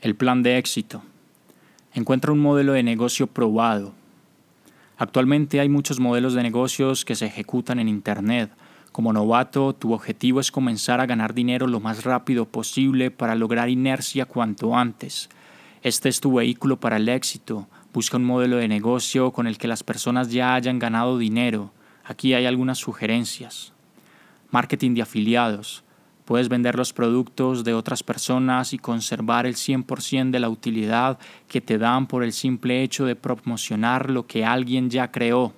El plan de éxito. Encuentra un modelo de negocio probado. Actualmente hay muchos modelos de negocios que se ejecutan en Internet. Como novato, tu objetivo es comenzar a ganar dinero lo más rápido posible para lograr inercia cuanto antes. Este es tu vehículo para el éxito. Busca un modelo de negocio con el que las personas ya hayan ganado dinero. Aquí hay algunas sugerencias. Marketing de afiliados. Puedes vender los productos de otras personas y conservar el 100% de la utilidad que te dan por el simple hecho de promocionar lo que alguien ya creó.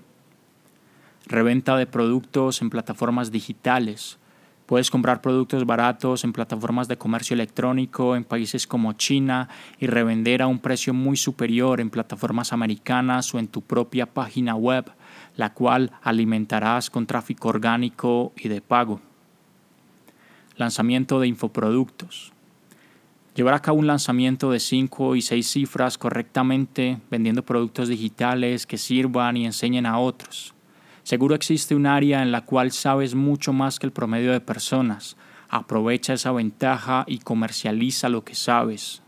Reventa de productos en plataformas digitales. Puedes comprar productos baratos en plataformas de comercio electrónico en países como China y revender a un precio muy superior en plataformas americanas o en tu propia página web, la cual alimentarás con tráfico orgánico y de pago lanzamiento de infoproductos. Llevar a cabo un lanzamiento de 5 y 6 cifras correctamente vendiendo productos digitales que sirvan y enseñen a otros. Seguro existe un área en la cual sabes mucho más que el promedio de personas. Aprovecha esa ventaja y comercializa lo que sabes.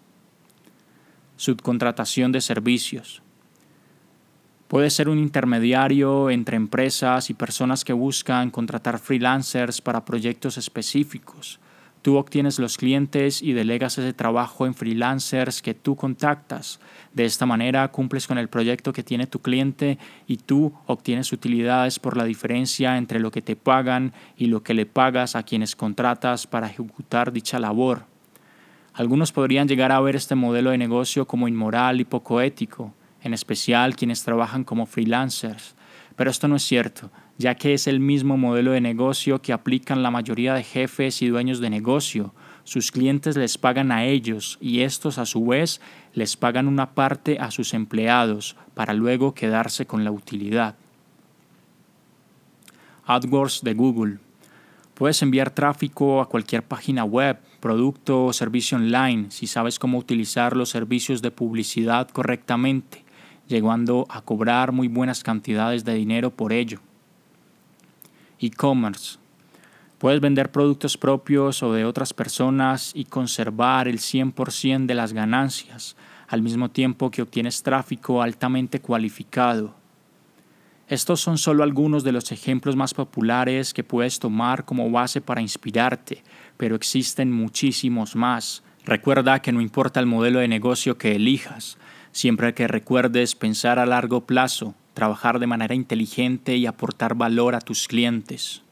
Subcontratación de servicios. Puedes ser un intermediario entre empresas y personas que buscan contratar freelancers para proyectos específicos. Tú obtienes los clientes y delegas ese trabajo en freelancers que tú contactas. De esta manera cumples con el proyecto que tiene tu cliente y tú obtienes utilidades por la diferencia entre lo que te pagan y lo que le pagas a quienes contratas para ejecutar dicha labor. Algunos podrían llegar a ver este modelo de negocio como inmoral y poco ético en especial quienes trabajan como freelancers. Pero esto no es cierto, ya que es el mismo modelo de negocio que aplican la mayoría de jefes y dueños de negocio. Sus clientes les pagan a ellos y estos a su vez les pagan una parte a sus empleados para luego quedarse con la utilidad. AdWords de Google. Puedes enviar tráfico a cualquier página web, producto o servicio online si sabes cómo utilizar los servicios de publicidad correctamente llegando a cobrar muy buenas cantidades de dinero por ello. E-commerce. Puedes vender productos propios o de otras personas y conservar el 100% de las ganancias, al mismo tiempo que obtienes tráfico altamente cualificado. Estos son solo algunos de los ejemplos más populares que puedes tomar como base para inspirarte, pero existen muchísimos más. Recuerda que no importa el modelo de negocio que elijas, Siempre que recuerdes pensar a largo plazo, trabajar de manera inteligente y aportar valor a tus clientes.